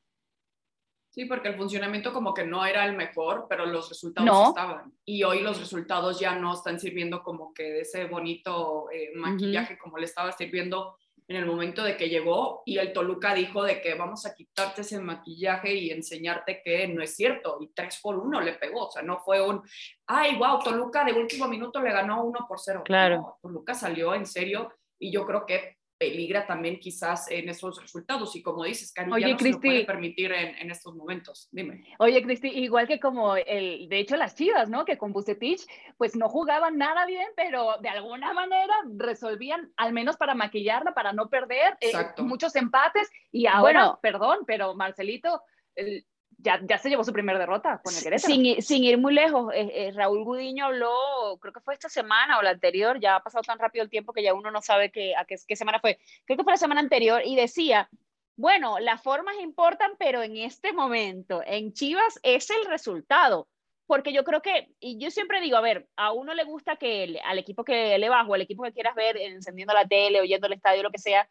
Speaker 4: Sí, porque el funcionamiento como que no era el mejor, pero los resultados estaban. Y hoy los resultados ya no están sirviendo como que de ese bonito eh, maquillaje como le estaba sirviendo en el momento de que llegó y el Toluca dijo de que vamos a quitarte ese maquillaje y enseñarte que no es cierto. Y tres por uno le pegó, o sea, no fue un, ay, wow, Toluca de último minuto le ganó uno por cero.
Speaker 3: Claro.
Speaker 4: Toluca salió en serio y yo creo que peligra también quizás en esos resultados. Y como dices, Cari, Oye, ya no se lo puede permitir en, en, estos momentos. Dime.
Speaker 5: Oye, Cristi, igual que como el, de hecho las Chivas, ¿no? Que con Bucetich, pues no jugaban nada bien, pero de alguna manera resolvían, al menos para maquillarla, para no perder, eh, muchos empates. Y ahora, bueno, perdón, pero Marcelito, el, ya, ya se llevó su primera derrota con el Querétaro.
Speaker 3: Sin, sin ir muy lejos, eh, eh, Raúl Gudiño habló, creo que fue esta semana o la anterior, ya ha pasado tan rápido el tiempo que ya uno no sabe qué, a qué, qué semana fue, creo que fue la semana anterior, y decía, bueno, las formas importan, pero en este momento, en Chivas, es el resultado. Porque yo creo que, y yo siempre digo, a ver, a uno le gusta que al equipo que le bajo, al equipo que quieras ver, encendiendo la tele, oyendo el estadio, lo que sea,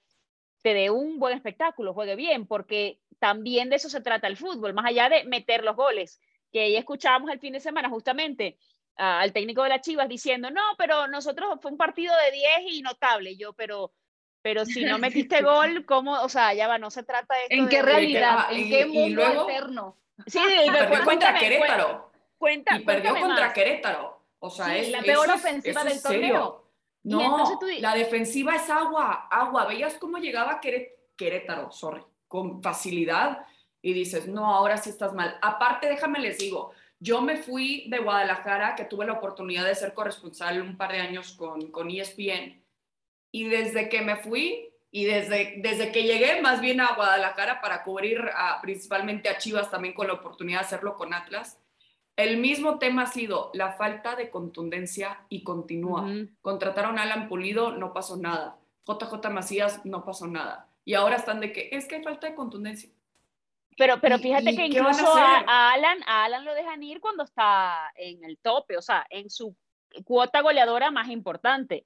Speaker 3: te dé un buen espectáculo, juegue bien, porque también de eso se trata el fútbol, más allá de meter los goles, que ahí escuchábamos el fin de semana justamente al técnico de las Chivas diciendo, no, pero nosotros fue un partido de 10 y notable, yo, pero pero si no [laughs] metiste gol, ¿cómo? O sea, ya va, no se trata de
Speaker 5: ¿En qué realidad? ¿En qué mundo alterno? [laughs]
Speaker 4: Sí, y perdió contra Querétaro. Cuenta, y perdió contra Querétaro. O sea, es
Speaker 5: la peor ofensiva del torneo.
Speaker 4: No, la defensiva es agua, agua. ¿Veías cómo llegaba Querétaro? Sorry con facilidad y dices, no, ahora sí estás mal. Aparte, déjame les digo, yo me fui de Guadalajara, que tuve la oportunidad de ser corresponsal un par de años con, con ESPN, y desde que me fui y desde, desde que llegué más bien a Guadalajara para cubrir principalmente a Chivas, también con la oportunidad de hacerlo con Atlas, el mismo tema ha sido la falta de contundencia y continúa. Contrataron a Alan Pulido, no pasó nada. JJ Macías, no pasó nada y ahora están de que es que hay falta de contundencia.
Speaker 3: Pero, pero fíjate que incluso a, Alan, a Alan lo dejan ir cuando está en el tope, o sea, en su cuota goleadora más importante.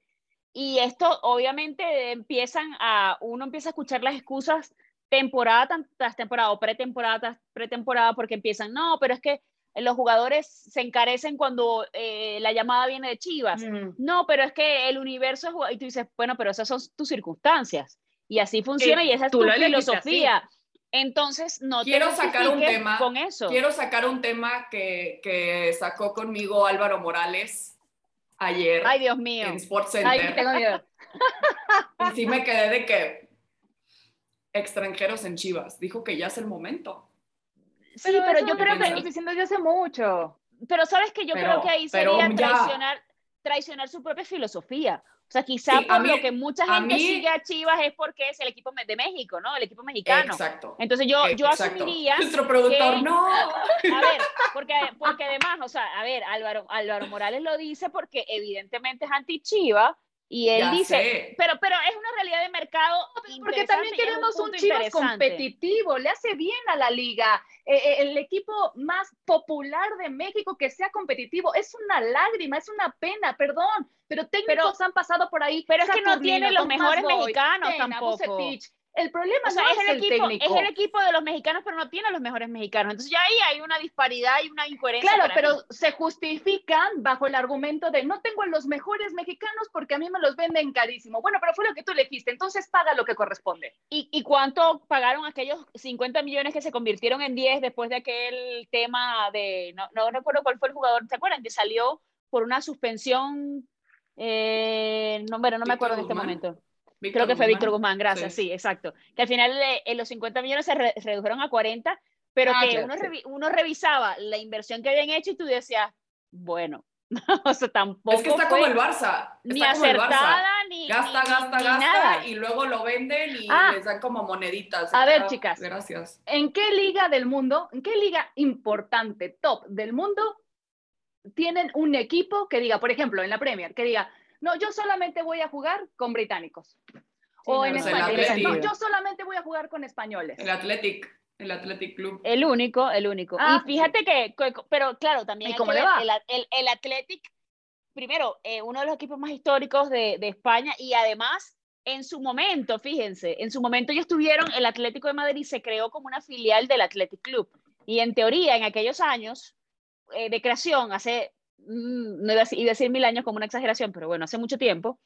Speaker 3: Y esto obviamente empiezan a, uno empieza a escuchar las excusas temporada tras temporada o pretemporada tras pretemporada porque empiezan, no, pero es que los jugadores se encarecen cuando eh, la llamada viene de Chivas. Mm. No, pero es que el universo es... Y tú dices, bueno, pero esas son tus circunstancias. Y así funciona y esa es tu filosofía. Entonces, no
Speaker 4: quiero sacar un tema
Speaker 3: con eso.
Speaker 4: Quiero sacar un tema que, que sacó conmigo Álvaro Morales ayer.
Speaker 3: Ay, Dios mío.
Speaker 4: En Sports Center. tengo miedo. [laughs] y sí me quedé de que extranjeros en Chivas. Dijo que ya es el momento.
Speaker 5: Sí, pero, yo creo que estoy diciendo ya hace mucho.
Speaker 3: Pero sabes que yo creo que ahí sería traicionar, traicionar su propia filosofía. O sea, quizá por lo que mucha gente sigue a Chivas es porque es el equipo de México, ¿no? El equipo mexicano.
Speaker 4: Exacto.
Speaker 3: Entonces yo, yo asumiría.
Speaker 4: Nuestro productor, no.
Speaker 3: A ver, porque, porque además, o sea, a ver, Álvaro, Álvaro Morales lo dice porque evidentemente es anti-Chiva y él dice, pero, pero es una realidad de mercado.
Speaker 5: Porque también tenemos un, Chivas competitivo, le hace bien a la liga. Eh, eh, el equipo más popular de México que sea competitivo es una lágrima, es una pena, perdón, pero técnicos han pasado por ahí.
Speaker 3: Pero es que no tiene los mejores mexicanos tampoco.
Speaker 5: El problema
Speaker 3: es, el, equipo, es el equipo de los mexicanos, pero no tiene los mejores mexicanos. Entonces ya ahí hay una disparidad y una incoherencia.
Speaker 5: Claro, pero se justifican bajo el argumento de no tengo a los mejores mexicanos porque a mí me los venden carísimo. Bueno, pero fue lo que tú elegiste, entonces paga lo que corresponde.
Speaker 3: ¿Y, y cuánto pagaron aquellos 50 millones que se convirtieron en 10 después de aquel tema de, no, no recuerdo cuál fue el jugador, ¿se acuerdan? Que salió por una suspensión, eh, no, bueno, no me acuerdo en este momento Creo que fue Víctor Guzmán, gracias, sí. exacto. Que al final en eh, los 50 millones se, redujeron a 40, pero ah, que uno, uno revisaba la inversión que habían hecho y tú decías, bueno, [laughs] o sea, tampoco
Speaker 4: Es que está como el Barça.
Speaker 3: ni
Speaker 4: Está como el Barça.
Speaker 3: acertada ni
Speaker 4: Gasta,
Speaker 3: ni-
Speaker 4: gasta,
Speaker 3: ni
Speaker 4: gasta
Speaker 3: nada.
Speaker 4: y luego lo venden y
Speaker 5: Ah.
Speaker 4: les dan como moneditas.
Speaker 5: A ver,
Speaker 4: Ah,
Speaker 5: chicas.
Speaker 4: Gracias.
Speaker 5: ¿En qué liga del mundo, en qué liga importante, top del mundo, tienen un equipo que diga, por ejemplo, en la Premier, que diga, no, yo solamente voy a jugar con británicos? o
Speaker 3: no,
Speaker 5: en digan, no, yo solamente voy a jugar con españoles.
Speaker 4: El Athletic, el Athletic Club.
Speaker 3: El único, el único.
Speaker 5: Ah,
Speaker 3: y fíjate que, que- pero claro, también
Speaker 5: ¿Y
Speaker 3: hay
Speaker 5: cómo
Speaker 3: que
Speaker 5: le
Speaker 3: ver
Speaker 5: va?
Speaker 3: el, el, el Athletic, primero, eh, uno de los equipos más históricos de, de España y además, en su momento, fíjense, en su momento ellos tuvieron, el Atlético de Madrid se creó como una filial del Athletic Club. Y en teoría, en aquellos años eh, de creación, hace, no iba a, iba a decir mil años como una exageración, pero bueno, hace mucho tiempo,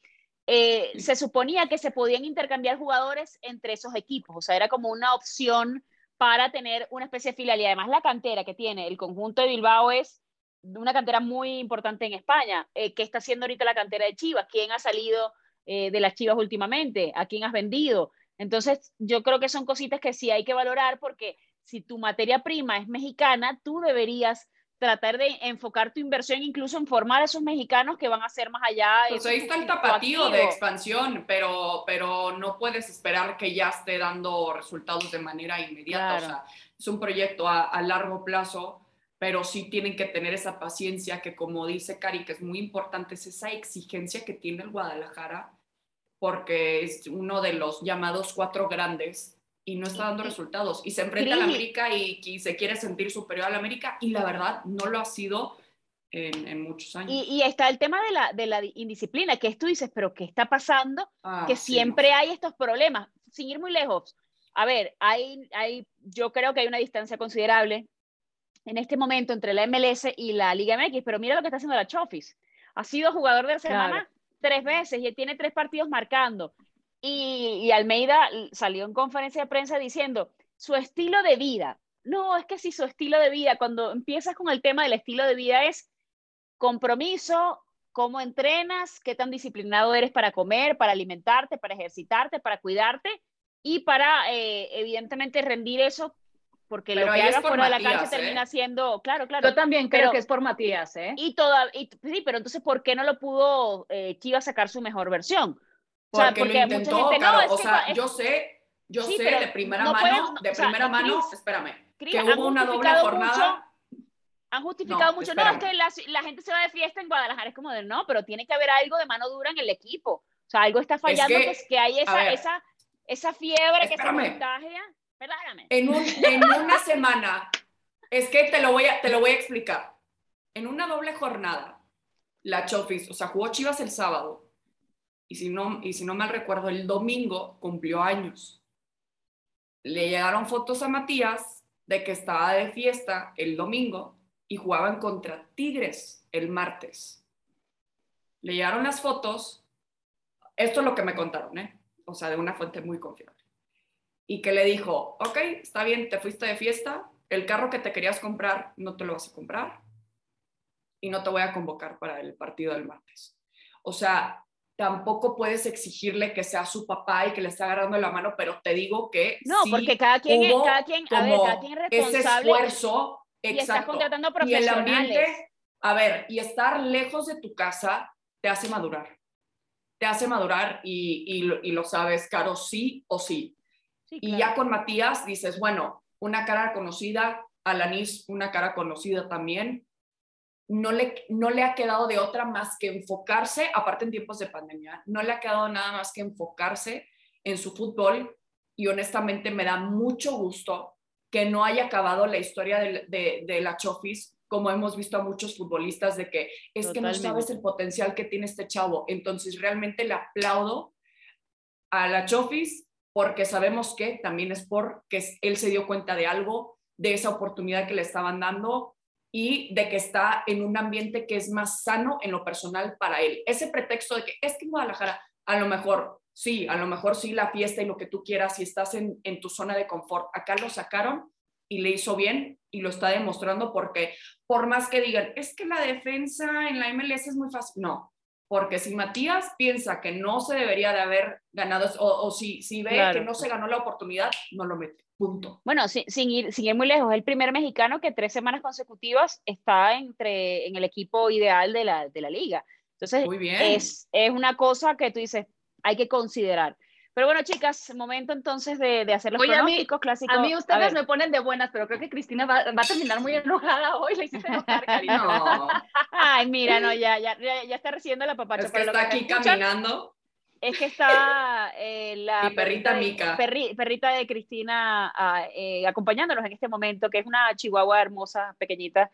Speaker 3: eh, se suponía que se podían intercambiar jugadores entre esos equipos, o sea, era como una opción para tener una especie de filial y además la cantera que tiene el conjunto de Bilbao es una cantera muy importante en España. Eh, ¿Qué está haciendo ahorita la cantera de Chivas? ¿Quién ha salido eh, de las Chivas últimamente? ¿A quién has vendido? Entonces, yo creo que son cositas que sí hay que valorar porque si tu materia prima es mexicana, tú deberías tratar de enfocar tu inversión incluso en formar a esos mexicanos que van a ser más allá.
Speaker 4: Pues ahí
Speaker 3: es
Speaker 4: está el tapatío de expansión, pero, pero no puedes esperar que ya esté dando resultados de manera inmediata.
Speaker 3: Claro.
Speaker 4: O sea, es un proyecto a, a largo plazo, pero sí tienen que tener esa paciencia que, como dice Cari, que es muy importante, es esa exigencia que tiene el Guadalajara, porque es uno de los llamados cuatro grandes y no está dando resultados. Y se enfrenta al
Speaker 3: Cris.
Speaker 4: América y, y se quiere sentir superior al América y la verdad no lo ha sido en, en muchos años.
Speaker 3: Y, y está el tema de la, de la indisciplina, que es tú dices, pero ¿qué está pasando?
Speaker 4: Ah,
Speaker 3: que
Speaker 4: sí,
Speaker 3: siempre
Speaker 4: no.
Speaker 3: hay estos problemas, sin ir muy lejos. A ver, hay, hay, yo creo que hay una distancia considerable en este momento entre la MLS y la Liga MX, pero mira lo que está haciendo la Chofis. Ha sido jugador de la semana
Speaker 5: Claro.
Speaker 3: tres veces y tiene tres partidos marcando. Y, y Almeida salió en conferencia de prensa diciendo su estilo de vida. No, es que si su estilo de vida, cuando empiezas con el tema del estilo de vida es compromiso, cómo entrenas, qué tan disciplinado eres para comer, para alimentarte, para ejercitarte, para cuidarte y para, eh, evidentemente, rendir eso, porque
Speaker 4: Pero
Speaker 3: lo que hagas
Speaker 4: por
Speaker 3: fuera de la cancha
Speaker 4: ¿eh?
Speaker 3: termina siendo, claro, claro.
Speaker 5: Yo también creo
Speaker 3: Pero-
Speaker 5: que es por Matías, ¿eh?
Speaker 3: Y toda, y, sí, pero entonces, ¿por qué no lo pudo eh, Chivas sacar su mejor versión? O sea,
Speaker 4: Porque,
Speaker 3: porque
Speaker 4: lo
Speaker 3: mucha
Speaker 4: intentó,
Speaker 3: gente, no,
Speaker 4: Caro,
Speaker 3: es
Speaker 4: o
Speaker 3: que
Speaker 4: sea,
Speaker 3: es-
Speaker 4: yo sé, yo
Speaker 3: Sí,
Speaker 4: sé de primera
Speaker 3: no
Speaker 4: mano, de
Speaker 3: sea,
Speaker 4: primera mano,
Speaker 3: Cris,
Speaker 4: espérame, que hubo una doble jornada.
Speaker 3: mucho- han justificado
Speaker 4: No,
Speaker 3: mucho, no, es que la, la gente se va de fiesta en Guadalajara, es como de no, pero tiene que haber algo de mano dura en el equipo. O sea, algo está fallando, que,
Speaker 4: que,
Speaker 3: es que hay esa,
Speaker 4: ver,
Speaker 3: esa, esa fiebre que se contagia. Perdóname.
Speaker 4: En, un, en una semana, es que te lo, voy a, te lo voy a explicar. En una doble jornada, la Chofis, o sea, jugó Chivas el sábado, y si no, y si no mal recuerdo, el domingo cumplió años. Le llegaron fotos a Matías de que estaba de fiesta el domingo y jugaban contra Tigres el martes. Le llegaron las fotos, esto es lo que me contaron, ¿eh? O sea, de una fuente muy confiable y que le dijo, ok, está bien, te fuiste de fiesta, el carro que te querías comprar no te lo vas a comprar y no te voy a convocar para el partido del martes. O sea, tampoco puedes exigirle que sea su papá y que le esté agarrando la mano, pero te digo que
Speaker 3: No,
Speaker 4: sí
Speaker 3: porque cada quien,
Speaker 4: hubo
Speaker 3: cada quien, a ver, cada quien es
Speaker 4: ese
Speaker 3: responsable
Speaker 4: esfuerzo,
Speaker 3: y estás
Speaker 4: exacto. Y el ambiente, a ver, y estar lejos de tu casa te hace madurar. Te hace madurar y, y lo- y lo sabes, Caro, sí o sí.
Speaker 3: Sí,
Speaker 4: Y ya con Matías dices, bueno, una cara conocida, Alanis, una cara conocida también, no le, no le ha quedado de otra más que enfocarse, aparte en tiempos de pandemia, no le ha quedado nada más que enfocarse en su fútbol y honestamente me da mucho gusto que no haya acabado la historia de, de, de la Chofis como hemos visto a muchos futbolistas de que es que no sabes el potencial que tiene este chavo. Entonces realmente le aplaudo a la Chofis porque sabemos que también es porque él se dio cuenta de algo, de esa oportunidad que le estaban dando y de que está en un ambiente que es más sano en lo personal para él. Ese pretexto de que es que en Guadalajara, a lo mejor sí, a lo mejor sí la fiesta y lo que tú quieras y estás en, en tu zona de confort. Acá lo sacaron y le hizo bien y lo está demostrando porque por más que digan, es que la defensa en la MLS es muy fácil, no, porque si Matías piensa que no se debería de haber ganado o, o si, si ve
Speaker 3: Claro.
Speaker 4: que no se ganó la oportunidad, no lo mete. Punto.
Speaker 3: Bueno, sin, ir, sin ir muy lejos, es el primer mexicano que tres semanas consecutivas está entre, en el equipo ideal de la, de la liga. Entonces, Es, es una cosa que tú dices, hay que considerar. Pero bueno, chicas, momento entonces de, de hacer los pronósticos
Speaker 5: a
Speaker 3: clásicos.
Speaker 5: A mí ustedes me ponen de buenas, pero creo que Cristina va, va a terminar muy enojada hoy. Le hiciste enojar, cariño. [laughs]
Speaker 3: Ay, mira, no, ya, ya, ya, está recibiendo la papacha.
Speaker 4: Es que está aquí caminando.
Speaker 3: Es que está eh, la
Speaker 4: perrita Mica.
Speaker 3: perrita de Cristina ah, eh, acompañándonos en este momento, que es una chihuahua hermosa, pequeñita.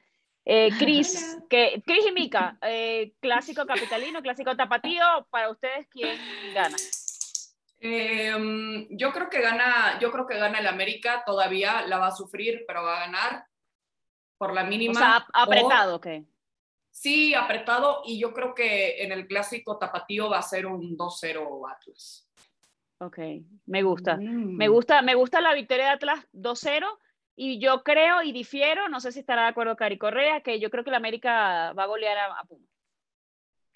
Speaker 3: Eh, [laughs] Cris, que, Cris y Mica, eh, [laughs] clásico capitalino, clásico tapatío, para ustedes, ¿quién gana?
Speaker 4: Em, yo creo que gana, yo creo que gana el América, todavía la va a sufrir, pero va a ganar por la mínima. O
Speaker 3: sea, apretado, ¿qué?
Speaker 4: Sí, apretado, y yo creo que en el clásico tapatío va a ser un 2-0 Atlas.
Speaker 3: Ok, me gusta. Mm. Me gusta, me gusta la victoria de Atlas 2-0. Y yo creo y difiero, no sé si estará de acuerdo Cari Correa, que yo creo que la América va a golear a, a Puma.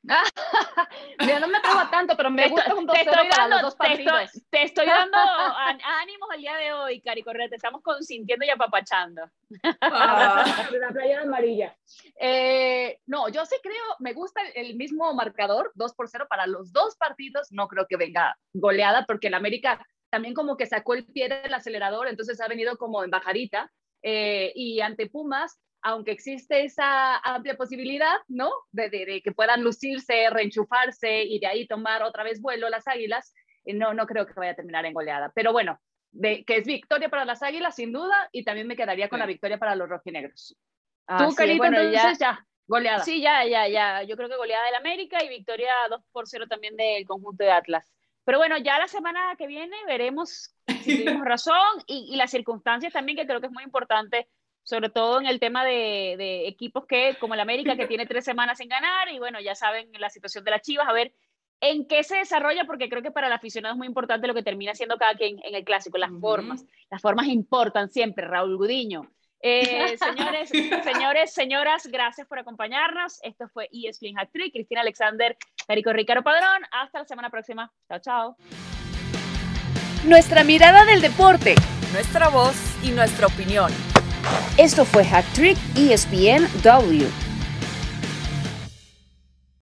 Speaker 3: [laughs]
Speaker 5: Mira, no me atrevo tanto, pero me gusta un 2 para los dos partidos.
Speaker 3: Te estoy, dando [laughs] ánimos el día de hoy, Cari Correa. Te estamos consintiendo y apapachando.
Speaker 5: Ah. la playa amarilla. Eh, no, yo sí creo, me gusta el mismo marcador, 2 por 0 para los dos partidos. No creo que venga goleada, porque el América también como que sacó el pie del acelerador, entonces ha venido como en bajadita. Eh, y ante Pumas, aunque existe esa amplia posibilidad, ¿no? De, que puedan lucirse, reenchufarse y de ahí tomar otra vez vuelo las águilas, eh, no, no creo que vaya a terminar en goleada. Pero bueno, de, que es victoria para las águilas, sin duda, y también me quedaría con la victoria para los rojinegros. Tú, Carita, entonces ya, goleada.
Speaker 3: Sí, ya, ya, ya. Yo creo que goleada del América y victoria 2 por 0 también del conjunto de Atlas. Pero bueno, ya la semana que viene veremos si [laughs] tuvimos razón y, y las circunstancias también, que creo que es muy importante sobre todo en el tema de, equipos que, como el América, que tiene tres semanas sin ganar, y bueno, ya saben la situación de las Chivas, a ver en qué se desarrolla, porque creo que para el aficionado es muy importante lo que termina siendo cada quien en el clásico, las formas. Las formas importan siempre, Raúl Gudiño. Eh, [laughs] señores, señores, señoras, gracias por acompañarnos. Esto fue ESPN Hat Trick, Cristina Alexander, Carico Ricardo Padrón. Hasta la semana próxima. Chao, chao.
Speaker 1: Nuestra mirada del deporte.
Speaker 2: Nuestra voz y nuestra opinión.
Speaker 1: Esto fue Hack Trick ESPN W.